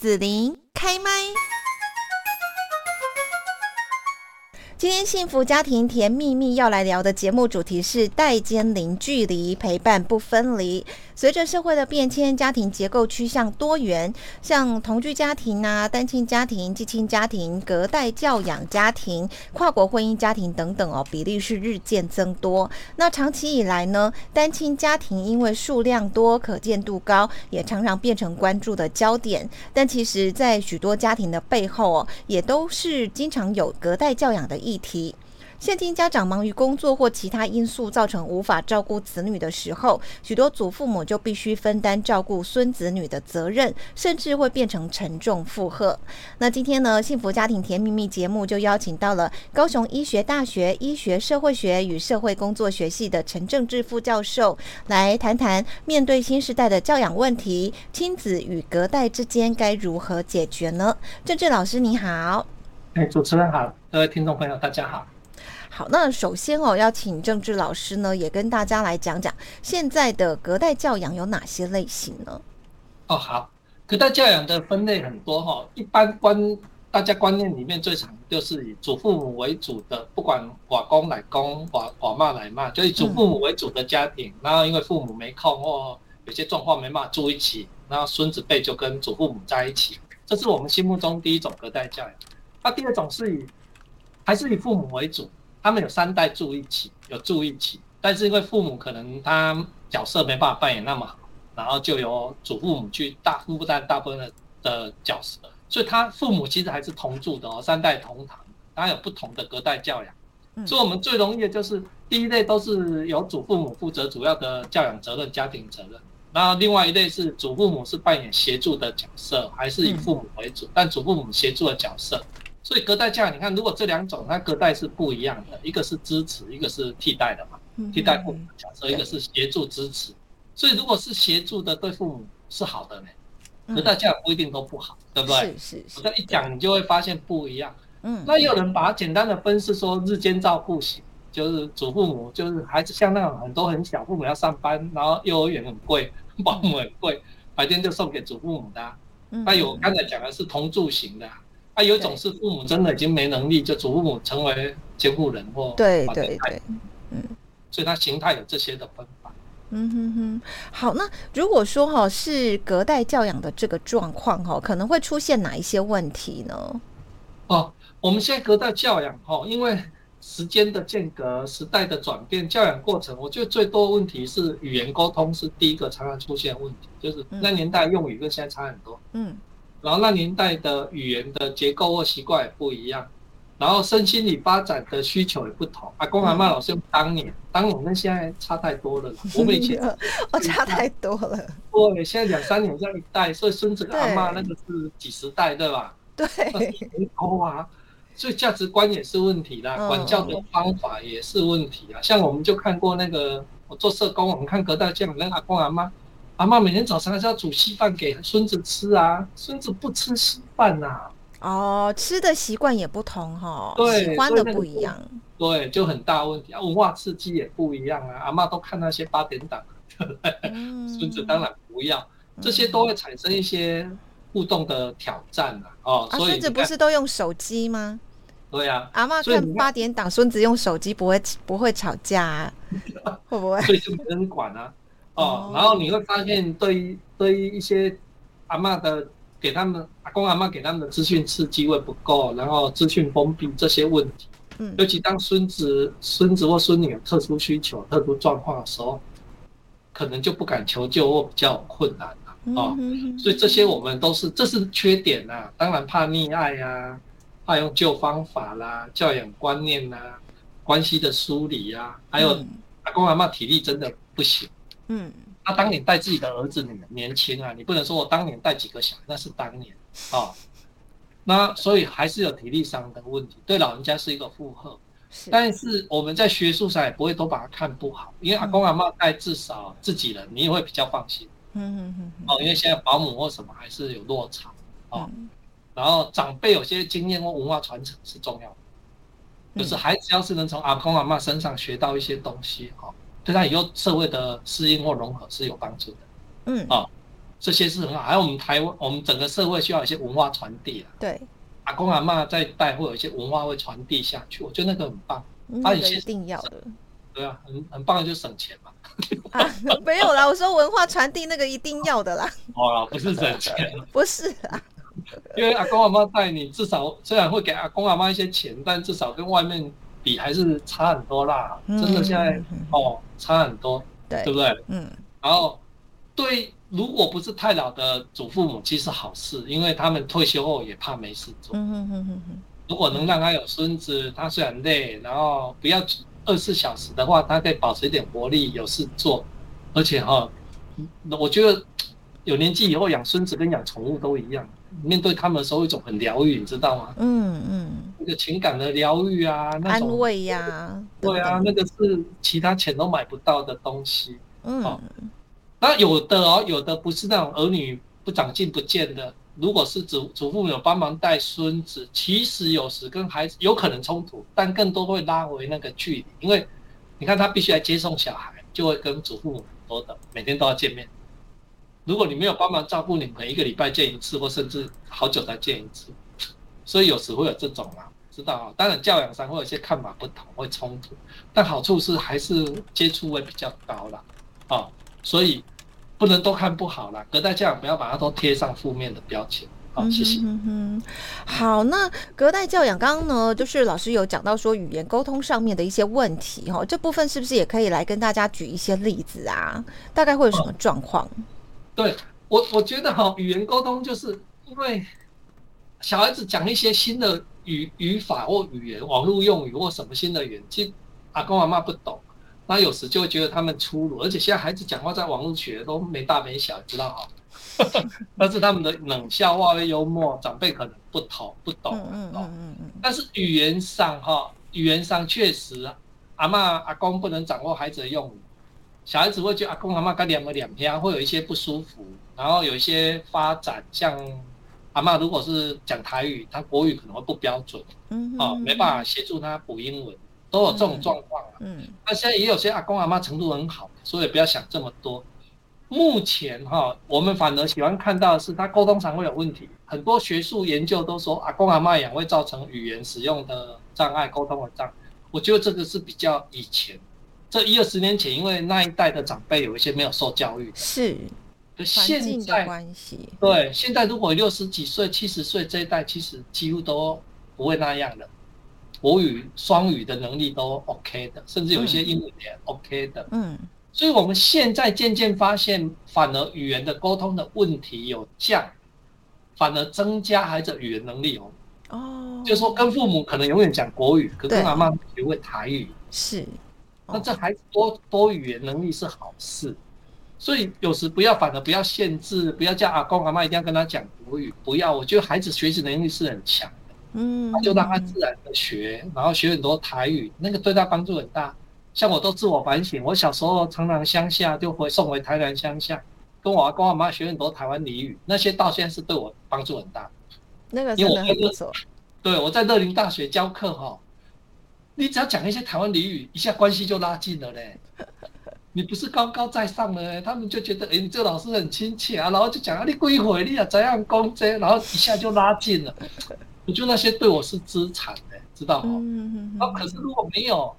紫琳开麦。今天幸福家庭甜蜜蜜要来聊的节目主题是带间零距离陪伴不分离。随着社会的变迁，家庭结构趋向多元，像同居家庭啊、单亲家庭、寄亲家庭、隔代教养家庭、跨国婚姻家庭等等哦，比例是日渐增多。那长期以来呢，单亲家庭因为数量多、可见度高，也常常变成关注的焦点。但其实，在许多家庭的背后哦，也都是经常有隔代教养的议题。现今家长忙于工作或其他因素，造成无法照顾子女的时候，许多祖父母就必须分担照顾孙子女的责任，甚至会变成沉重负荷。那今天呢，幸福家庭甜蜜蜜节目就邀请到了高雄医学大学医学社会学与社会工作学系的陈正志副教授，来谈谈面对新时代的教养问题，亲子与隔代之间该如何解决呢？正志老师你好，哎，主持人好，各位听众朋友大家好。好，那首先哦，要请政治老师呢，也跟大家来讲讲现在的隔代教养有哪些类型呢？哦，好，隔代教养的分类很多哈，一般观大家观念里面最常就是以祖父母为主的，不管寡公奶公、寡寡妈奶妈，就以祖父母为主的家庭，然后因为父母没空或有些状况没办法住一起，然后孙子辈就跟祖父母在一起，这是我们心目中第一种隔代教养。那第二种是以还是以父母为主。他们有三代住一起，有住一起，但是因为父母可能他角色没办法扮演那么好，然后就由祖父母去大负担大部分的的角色，所以他父母其实还是同住的哦，三代同堂，当然有不同的隔代教养。所以我们最容易的就是第一类都是由祖父母负责主要的教养责任、家庭责任，然后另外一类是祖父母是扮演协助的角色，还是以父母为主，但祖父母协助的角色。所以隔代教养，你看，如果这两种，它隔代是不一样的，一个是支持，一个是替代的嘛，替代父母的角色，一个是协助支持。所以如果是协助的，对父母是好的呢，隔代教养不一定都不好，对不对？是是。我这一讲，你就会发现不一样。嗯。那有人把它简单的分是说日间照顾型，就是祖父母，就是孩子像那种很多很小，父母要上班，然后幼儿园很贵，保姆很贵，白天就送给祖父母的。那有刚才讲的是同住型的。啊，有一种是父母真的已经没能力，就祖父母成为监护人或对对对，嗯，所以它形态有这些的分法。嗯哼哼，好，那如果说哈是隔代教养的这个状况哈，可能会出现哪一些问题呢？哦，我们现在隔代教养哈，因为时间的间隔、时代的转变，教养过程，我觉得最多问题是语言沟通是第一个常常出现问题，就是那年代用语跟现在差很多。嗯。然后那年代的语言的结构或习惯也不一样，然后身心理发展的需求也不同。阿公阿妈老师用当年，当年跟现在差太多了。我们以前我，差太多了。对，现在两三年这样一代，所以孙子跟阿妈那个是几十代，对吧？对。高啊，所以价值观也是问题啦，管教的方法也是问题啊。像我们就看过那个，我做社工，我们看隔代教养，那阿公阿妈。阿妈每天早上还是要煮稀饭给孙子吃啊，孙子不吃稀饭呐。哦，吃的习惯也不同哈，对，喜欢的不一样，对，就很大问题啊。文化刺激也不一样啊。阿妈都看那些八点档，孙子当然不要，这些都会产生一些互动的挑战啊。哦，所以孙子不是都用手机吗？对呀，阿妈看八点档，孙子用手机不会不会吵架啊？会不会？所以就没人管啊。哦，然后你会发现，对于对于一些阿妈的给他们阿公阿妈给他们的资讯刺激会不够，然后资讯封闭这些问题，嗯，尤其当孙子孙子或孙女有特殊需求、特殊状况的时候，可能就不敢求救或比较困难了啊。所以这些我们都是这是缺点呐。当然怕溺爱呀，怕用旧方法啦，教养观念呐，关系的梳理呀，还有阿公阿妈体力真的不行。嗯，他当年带自己的儿子年年轻啊，你不能说我当年带几个小，那是当年啊。那所以还是有体力上的问题，对老人家是一个负荷。但是我们在学术上也不会都把它看不好，因为阿公阿妈带至少自己人，你也会比较放心。嗯嗯嗯。哦，因为现在保姆或什么还是有落差哦。然后长辈有些经验或文化传承是重要的，就是孩子要是能从阿公阿妈身上学到一些东西，哈。对他以后社会的适应或融合是有帮助的，嗯啊，这些是很好。还有我们台湾，我们整个社会需要一些文化传递啊。对，阿公阿妈在带，会有一些文化会传递下去，我觉得那个很棒。那个一定要的。对啊，很很棒的就省钱嘛。啊，没有啦，我说文化传递那个一定要的啦。哦，不是省钱，不是啊。因为阿公阿妈带你，至少虽然会给阿公阿妈一些钱，但至少跟外面比还是差很多啦。真的现在哦，差很多，对对不对？嗯。然后对，如果不是太老的祖父母，其实好事，因为他们退休后也怕没事做。嗯嗯嗯嗯如果能让他有孙子，他虽然累，然后不要二十四小时的话，他可以保持一点活力，有事做。而且哈，我觉得有年纪以后养孙子跟养宠物都一样。面对他们的时候，一种很疗愈，你知道吗？嗯嗯，那个情感的疗愈啊，安慰呀，对啊，那个是其他钱都买不到的东西。嗯，那有的哦，有的不是那种儿女不长进不见的。如果是祖祖父母有帮忙带孙子，其实有时跟孩子有可能冲突，但更多会拉回那个距离，因为你看他必须来接送小孩，就会跟祖父母很多的每天都要见面。如果你没有帮忙照顾你们，一个礼拜见一次，或甚至好久才见一次，所以有时会有这种啊，知道啊？当然教养上会有些看法不同，会冲突，但好处是还是接触会比较高了，啊，所以不能都看不好了。隔代教养不要把它都贴上负面的标签。好，谢谢。嗯哼好，那隔代教养刚刚呢，就是老师有讲到说语言沟通上面的一些问题哈，这部分是不是也可以来跟大家举一些例子啊？大概会有什么状况？对我，我觉得哈，语言沟通就是因为小孩子讲一些新的语语法或语言、网络用语或什么新的语言，其实阿公阿妈不懂，那有时就会觉得他们粗鲁，而且现在孩子讲话在网络学都没大没小，知道哈？但是他们的冷笑话跟幽默，长辈可能不懂不懂，嗯嗯嗯嗯。但是语言上哈，语言上确实阿妈阿公不能掌握孩子的用语。小孩子会觉得阿公阿妈跟两个两天会有一些不舒服，然后有一些发展，像阿妈如果是讲台语，他国语可能会不标准，嗯，哦，没办法协助他补英文，都有这种状况啊。嗯，那现在也有些阿公阿妈程度很好，所以不要想这么多。目前哈，我们反而喜欢看到的是他沟通上会有问题，很多学术研究都说阿公阿妈养会造成语言使用的障碍、沟通的障碍。我觉得这个是比较以前。这一二十年前，因为那一代的长辈有一些没有受教育，是，现在关系。对，现在如果六十几岁、七十岁这一代，其实几乎都不会那样的，国语、双语的能力都 OK 的，甚至有一些英语也 OK 的。嗯，所以我们现在渐渐发现，反而语言的沟通的问题有降，反而增加孩子语言能力哦。哦，就说跟父母可能永远讲国语，可跟阿妈学会台语。是。那这孩子多多语言能力是好事，所以有时不要，反而不要限制，不要叫阿公阿妈一定要跟他讲国语，不要。我觉得孩子学习能力是很强的，嗯，就让他自然的学，然后学很多台语，那个对他帮助很大。像我都自我反省，我小时候常常乡下就回送回台南乡下，跟我阿公阿妈学很多台湾俚语，那些到现在是对我帮助很大。那个真的很不错。对，我在乐林大学教课哈。你只要讲一些台湾俚语，一下关系就拉近了嘞。你不是高高在上的，他们就觉得，哎，你这个老师很亲切啊，然后就讲啊，你归回你啊，怎样攻这，然后一下就拉近了。我觉得那些对我是资产的，知道吗？啊，可是如果没有，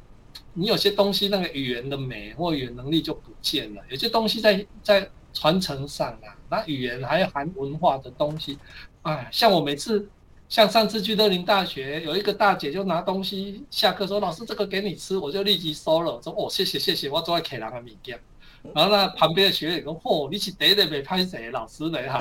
你有些东西那个语言的美或语言能力就不见了。有些东西在在传承上啊，那语言还有含文化的东西，哎，像我每次。像上次去乐林大学，有一个大姐就拿东西下课说：“老师，这个给你吃。”我就立即收了，说：“哦，谢谢谢谢，我做在客人的物件。”然后呢，旁边的学员说：“嚯，你是第一个被拍谁老师的哈？”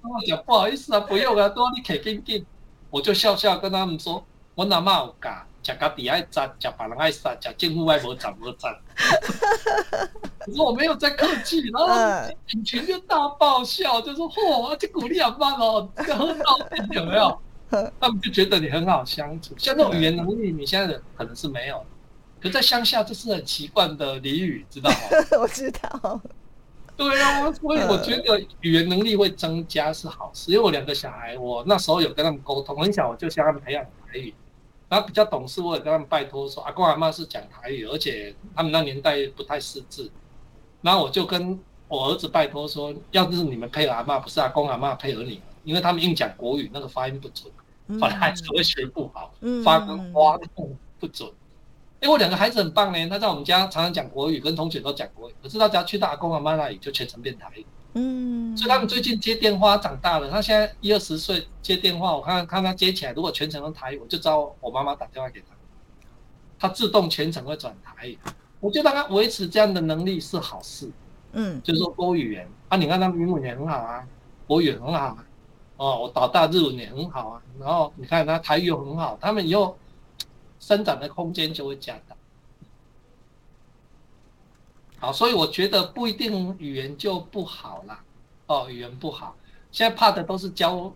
我讲不好意思啊，不用啊，多你客紧紧。我就笑笑跟他们说：“我阿妈有教，食家己爱赞，食别人爱杀，食政府爱无赞无赞。” 可是我没有在客气，然后一群就大爆笑，就说：“嚯，这鼓励阿妈哦，这很好听，有没有？” 他们就觉得你很好相处，像那种语言能力，你现在的可能是没有。可在乡下，这是很奇怪的俚语，知道吗？我知道。对啊，所以我觉得语言能力会增加是好事。因为我两个小孩，我那时候有跟他们沟通，很小我就向他们培养台语。然后比较懂事，我也跟他们拜托说，阿公阿妈是讲台语，而且他们那年代不太识字。然后我就跟我儿子拜托说，要是你们配合阿妈，不是阿公阿妈配合你，因为他们硬讲国语，那个发音不准，反而孩子会学不好，发跟花不准。因为我两个孩子很棒呢，他在我们家常常讲国语，跟同学都讲国语，可是他只要去到阿公阿妈那里，就全程变台语。嗯，所以他们最近接电话长大了，他现在一二十岁接电话，我看看他接起来，如果全程用台语，我就知道我妈妈打电话给他，他自动全程会转台语。我觉得他维持这样的能力是好事。嗯，就是说多语言啊，你看他英文也很好啊，国语很好啊，哦，我导大日文也很好啊，然后你看他台语又很好，他们以后生长的空间就会加大。好，所以我觉得不一定语言就不好啦。哦，语言不好，现在怕的都是教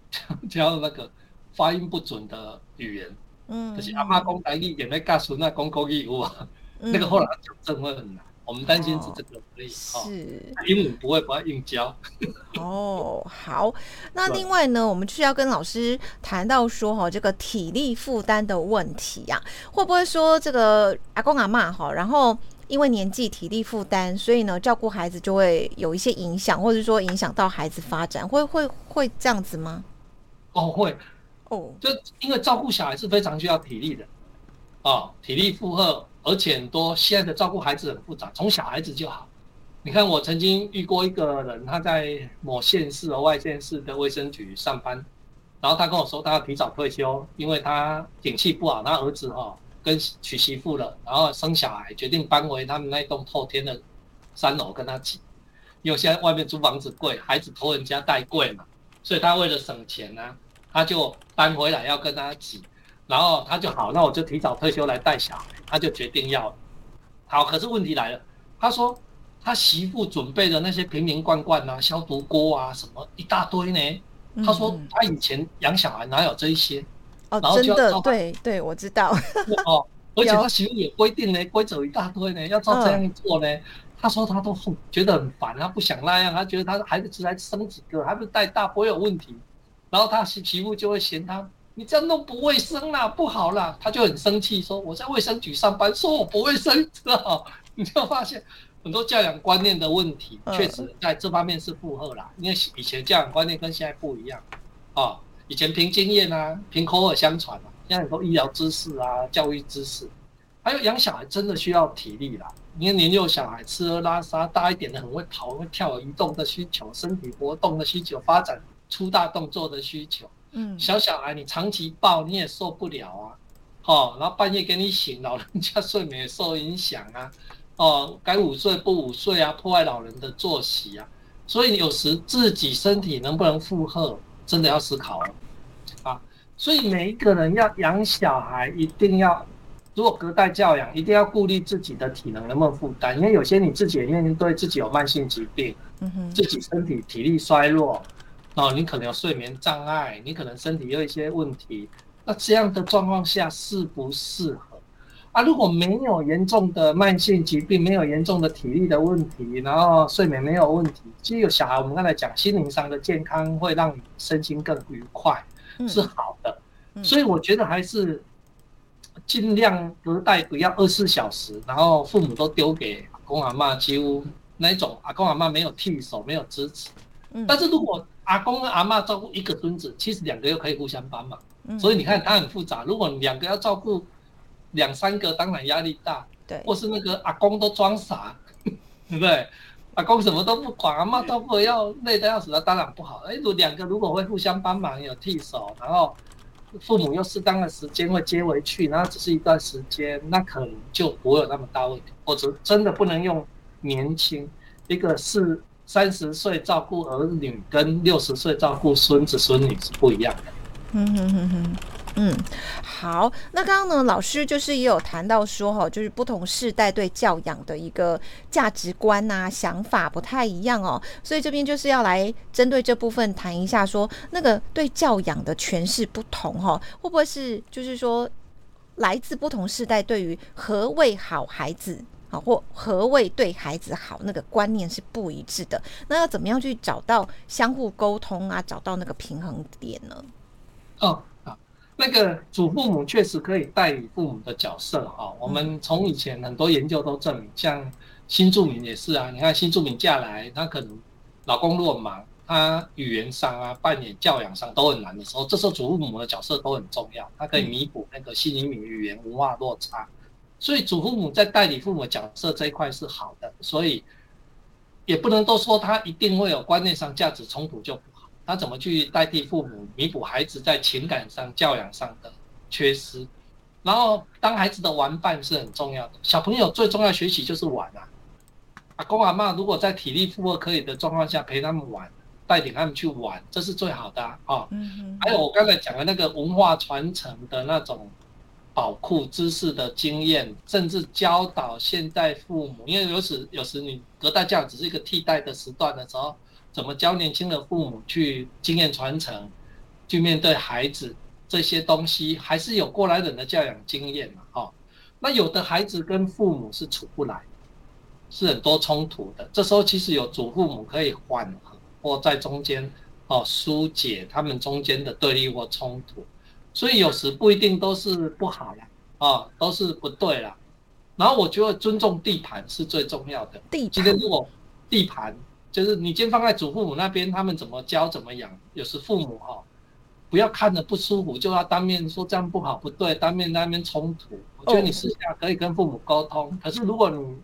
教那个发音不准的语言。嗯，就是阿妈讲台语，也没告诉那讲国语有啊，那个后来纠正会很难。我们担心是这个而已。是，鹦鹉不会不会硬教。哦，好，那另外呢，我们需要跟老师谈到说哈，这个体力负担的问题呀，会不会说这个阿公阿妈哈，然后。因为年纪、体力负担，所以呢，照顾孩子就会有一些影响，或者说影响到孩子发展，会会会这样子吗？哦，会，哦，就因为照顾小孩是非常需要体力的，哦，体力负荷，而且很多现在的照顾孩子很复杂，从小孩子就好。你看，我曾经遇过一个人，他在某县市和外县市的卫生局上班，然后他跟我说，他要提早退休，因为他景气不好，他儿子哈。跟娶媳妇了，然后生小孩，决定搬回他们那栋透天的三楼跟他挤，因为现在外面租房子贵，孩子托人家带贵嘛，所以他为了省钱呢，他就搬回来要跟他挤，然后他就好，那我就提早退休来带小孩，他就决定要，好，可是问题来了，他说他媳妇准备的那些瓶瓶罐罐啊、消毒锅啊什么一大堆呢，他说他以前养小孩哪有这一些。哦，真的，对对，我知道。哦，而且他媳妇也规定呢，规则一大堆呢，要照这样做呢。他说他都很觉得很烦，他不想那样，他觉得他孩子才生几个，还不带大，不会有问题。然后他媳媳妇就会嫌他，你这样弄不卫生啦，不好啦，他就很生气，说我在卫生局上班，说我不卫生，知道？你就发现很多教养观念的问题，确实在这方面是负荷啦，因为以前教养观念跟现在不一样，啊。以前凭经验啊，凭口耳相传啊，现在很多医疗知识啊、教育知识，还有养小孩真的需要体力啦。因为年幼小孩吃喝拉撒，大一点的很会跑、会跳、移动的需求，身体活动的需求，发展出大动作的需求。嗯，小小孩你长期抱你也受不了啊。哦，然后半夜给你醒，老人家睡眠也受影响啊。哦，该午睡不午睡啊，破坏老人的作息啊。所以有时自己身体能不能负荷？真的要思考了，啊，所以每一个人要养小孩，一定要如果隔代教养，一定要顾虑自己的体能能不能负担，因为有些你自己也面对自己有慢性疾病，嗯哼，自己身体体力衰弱，哦，你可能有睡眠障碍，你可能身体有一些问题，那这样的状况下适不适合？啊，如果没有严重的慢性疾病，没有严重的体力的问题，然后睡眠没有问题，其实有小孩，我们刚才讲心灵上的健康会让你身心更愉快，是好的。所以我觉得还是尽量隔代不要二十四小时，然后父母都丢给阿公阿妈，几乎那一种阿公阿妈没有替手，没有支持。但是如果阿公跟阿妈照顾一个孙子，其实两个又可以互相帮忙。所以你看它很复杂，如果两个要照顾。两三个当然压力大，对，或是那个阿公都装傻，对不对？阿公什么都不管，阿妈都不要累得要死，那当然不好。哎，如两个如果会互相帮忙，有替手，然后父母又适当的时间会接回去，然后只是一段时间，那可能就不会有那么大问题。或者真的不能用年轻一个是三十岁照顾儿女，跟六十岁照顾孙子孙女是不一样的。嗯哼哼哼。嗯，好。那刚刚呢，老师就是也有谈到说，哈，就是不同世代对教养的一个价值观呐、想法不太一样哦。所以这边就是要来针对这部分谈一下，说那个对教养的诠释不同，哈，会不会是就是说来自不同世代对于何谓好孩子啊，或何谓对孩子好那个观念是不一致的？那要怎么样去找到相互沟通啊，找到那个平衡点呢？哦。啊那个祖父母确实可以代理父母的角色哈。我们从以前很多研究都证明，像新住民也是啊，你看新住民嫁来，他可能老公如果忙，他语言上啊、扮演教养上都很难的时候，这时候祖父母的角色都很重要，他可以弥补那个新移民语言文化落差。所以祖父母在代理父母角色这一块是好的，所以也不能都说他一定会有观念上价值冲突就不好。他怎么去代替父母弥补孩子在情感上、教养上的缺失？然后当孩子的玩伴是很重要的。小朋友最重要学习就是玩啊！阿公阿妈如果在体力负荷可以的状况下陪他们玩，带领他们去玩，这是最好的啊。嗯还有我刚才讲的那个文化传承的那种。宝库知识的经验，甚至教导现代父母，因为有时有时你隔代教只是一个替代的时段的时候，怎么教年轻的父母去经验传承，去面对孩子这些东西，还是有过来人的教养经验嘛？哦，那有的孩子跟父母是处不来，是很多冲突的。这时候其实有祖父母可以缓和或在中间哦疏解他们中间的对立或冲突。所以有时不一定都是不好了啊，都是不对了。然后我觉得尊重地盘是最重要的。地今天如果地盘就是你今天放在祖父母那边，他们怎么教怎么养。有时父母哈，不要看着不舒服就要当面说这样不好不对，当面那边冲突。我觉得你私下可以跟父母沟通。可是如果你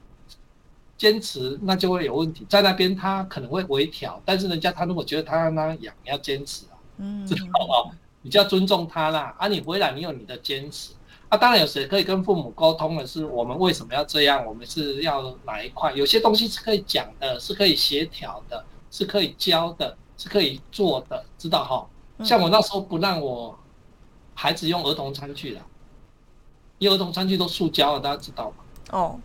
坚持，那就会有问题。在那边他可能会微调，但是人家他如果觉得他要那样养，你要坚持啊，嗯，知道吗？你就要尊重他啦，啊，你回来你有你的坚持，啊，当然有谁可以跟父母沟通的是我们为什么要这样，我们是要哪一块？有些东西是可以讲的，是可以协调的，是可以教的，是可以做的，知道哈？像我那时候不让我孩子用儿童餐具的，因为儿童餐具都塑胶了，大家知道吗？哦，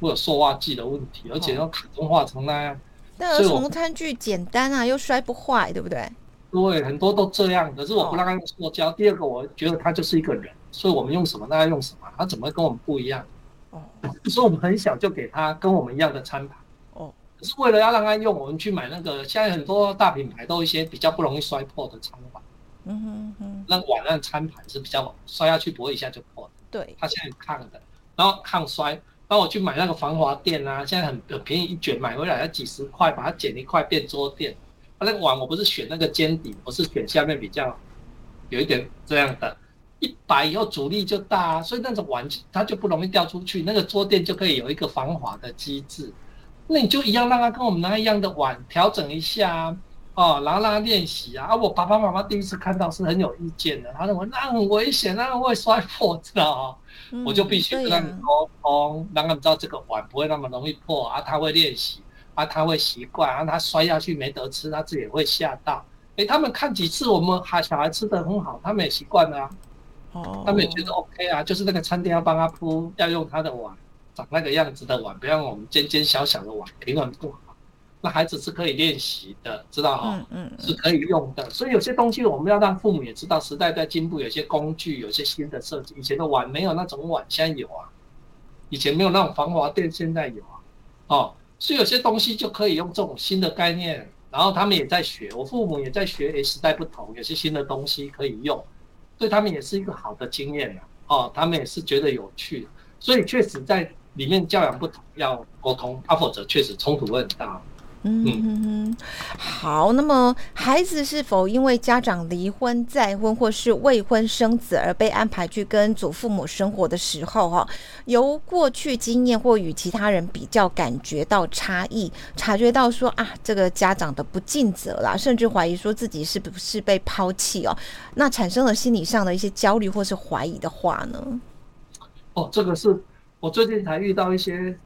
会有塑化剂的问题，而且要卡通化成那样。但儿童餐具简单啊，又摔不坏，对不对？对，很多都这样。可是我不让他用塑胶。第二个，我觉得他就是一个人，所以我们用什么，他用什么。他怎么跟我们不一样？哦，所以我们很小就给他跟我们一样的餐盘。哦，可是为了要让他用，我们去买那个现在很多大品牌都一些比较不容易摔破的餐碗。嗯哼哼。那碗那餐盘是比较摔下去不会一下就破。对。它现在抗的，然后抗摔。然后我去买那个防滑垫啊，现在很很便宜，一卷买回来要几十块，把它剪一块变桌垫。他那个碗我不是选那个尖底，我是选下面比较有一点这样的，一摆以后阻力就大，所以那种碗它就不容易掉出去，那个桌垫就可以有一个防滑的机制。那你就一样让他跟我们拿一样的碗调整一下哦，然后让他练习啊。啊，我爸爸妈妈第一次看到是很有意见的，他认为那很危险，那会摔破，知道吗？我就必须跟他们沟通，让他们知道这个碗不会那么容易破啊，他会练习。啊，他会习惯，啊他摔下去没得吃，他自己也会吓到。哎，他们看几次我们孩小孩吃的很好，他们也习惯了啊。哦。他们也觉得 OK 啊，就是那个餐厅要帮他铺，要用他的碗，长那个样子的碗，不要用我们尖尖小小的碗，平衡不好。那孩子是可以练习的，知道哈？嗯嗯。是可以用的，所以有些东西我们要让父母也知道，时代在进步，有些工具，有些新的设计。以前的碗没有那种碗，现在有啊。以前没有那种防滑垫，现在有啊。哦。所以有些东西就可以用这种新的概念，然后他们也在学，我父母也在学。诶，时代不同，有些新的东西可以用，对他们也是一个好的经验啊。哦，他们也是觉得有趣，所以确实在里面教养不同，要沟通，啊，否则确实冲突会很大。嗯嗯嗯，好。那么，孩子是否因为家长离婚、再婚或是未婚生子而被安排去跟祖父母生活的时候，哈，由过去经验或与其他人比较，感觉到差异，察觉到说啊，这个家长的不尽责啦，甚至怀疑说自己是不是被抛弃哦，那产生了心理上的一些焦虑或是怀疑的话呢？哦，这个是我最近才遇到一些。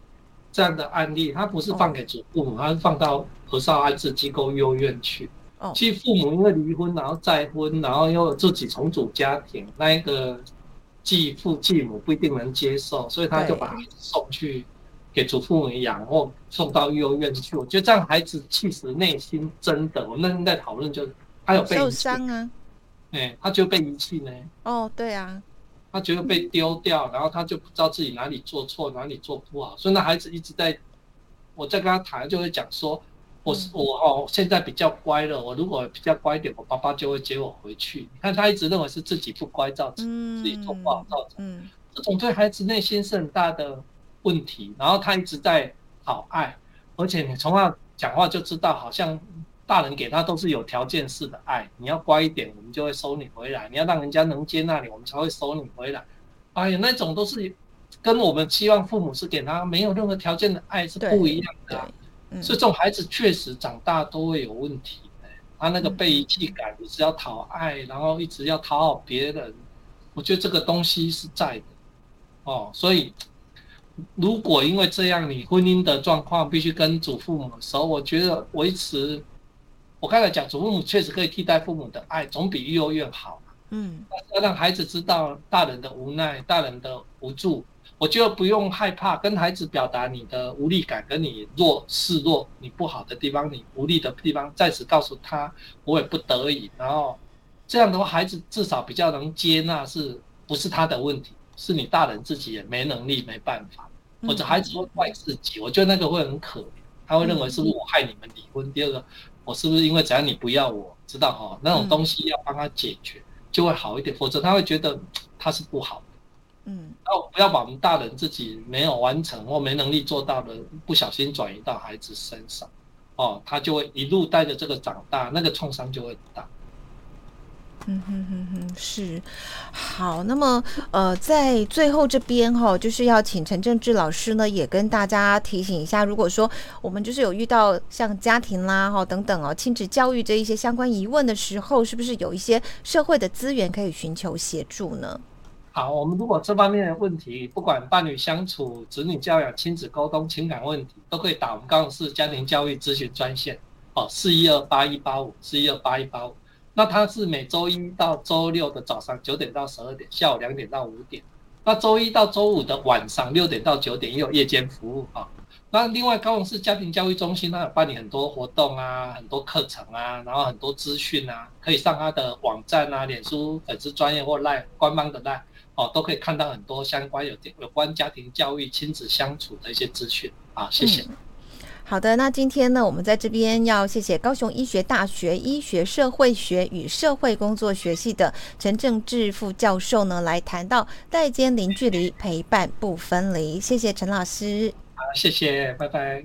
这样的案例，他不是放给祖父母，他是放到和少安置机构、幼儿园去。哦，其实父母因为离婚，然后再婚，然后又自己重组家庭，那一个继父继母不一定能接受，所以他就把孩子送去给祖父母养，或送到幼儿园去。我觉得这样孩子其实内心真的，我那天在讨论，就是他有被受伤啊，哎，他就被遗弃呢。哦，对啊。他觉得被丢掉，然后他就不知道自己哪里做错，哪里做不好，所以那孩子一直在，我在跟他谈，就会讲说，我是我哦，现在比较乖了，我如果比较乖一点，我爸爸就会接我回去。你看他一直认为是自己不乖造成，自己做不好造成，这种对孩子内心是很大的问题。然后他一直在讨爱，而且你从他讲话就知道，好像大人给他都是有条件式的爱，你要乖一点，我们就会收你回来；你要让人家能接纳你，我们才会收你回来。哎呀，那种都是跟我们期望父母是给他没有任何条件的爱是不一样的。所以这种孩子确实长大都会有问题。他那个被遗弃感，一直要讨爱，然后一直要讨好别人，我觉得这个东西是在的，哦，所以如果因为这样，你婚姻的状况必须跟祖父母熟，我觉得维持，我刚才讲祖父母确实可以替代父母的爱，总比幼儿园好，嗯，要让孩子知道大人的无奈，大人的无助。我觉得不用害怕跟孩子表达你的无力感，跟你弱示弱，你不好的地方，你无力的地方，在此告诉他，我也不得已。然后这样的话，孩子至少比较能接纳，是不是他的问题？是你大人自己也没能力，没办法，或者孩子会怪自己。我觉得那个会很可怜，他会认为是我害你们离婚？第二个，我是不是因为只要你不要我，知道哈？那种东西要帮他解决，就会好一点。否则他会觉得他是不好的。嗯，那我不要把我们大人自己没有完成或没能力做到的，不小心转移到孩子身上，哦，他就会一路带着这个长大，那个创伤就会大。嗯哼哼哼，是好。那么呃，在最后这边哈，就是要请陈正志老师呢，也跟大家提醒一下，如果说我们就是有遇到像家庭啦哈等等哦，亲子教育这一些相关疑问的时候，是不是有一些社会的资源可以寻求协助呢？好，我们如果这方面的问题，不管伴侣相处、子女教养、亲子沟通、情感问题，都可以打我们高雄市家庭教育咨询专线，哦，四一二八一八五，四一二八一八五。那它是每周一到周六的早上九点到十二点，下午两点到五点。那周一到周五的晚上六点到九点也有夜间服务啊。那另外高雄市家庭教育中心，它有办理很多活动啊，很多课程啊，然后很多资讯啊，可以上它的网站啊，脸书粉丝专业或赖官方的赖。哦，都可以看到很多相关有有关家庭教育、亲子相处的一些资讯啊，谢谢。好的，那今天呢，我们在这边要谢谢高雄医学大学医学社会学与社会工作学系的陈正志副教授呢，来谈到代间零距离陪伴不分离。谢谢陈老师。好，谢谢，拜拜。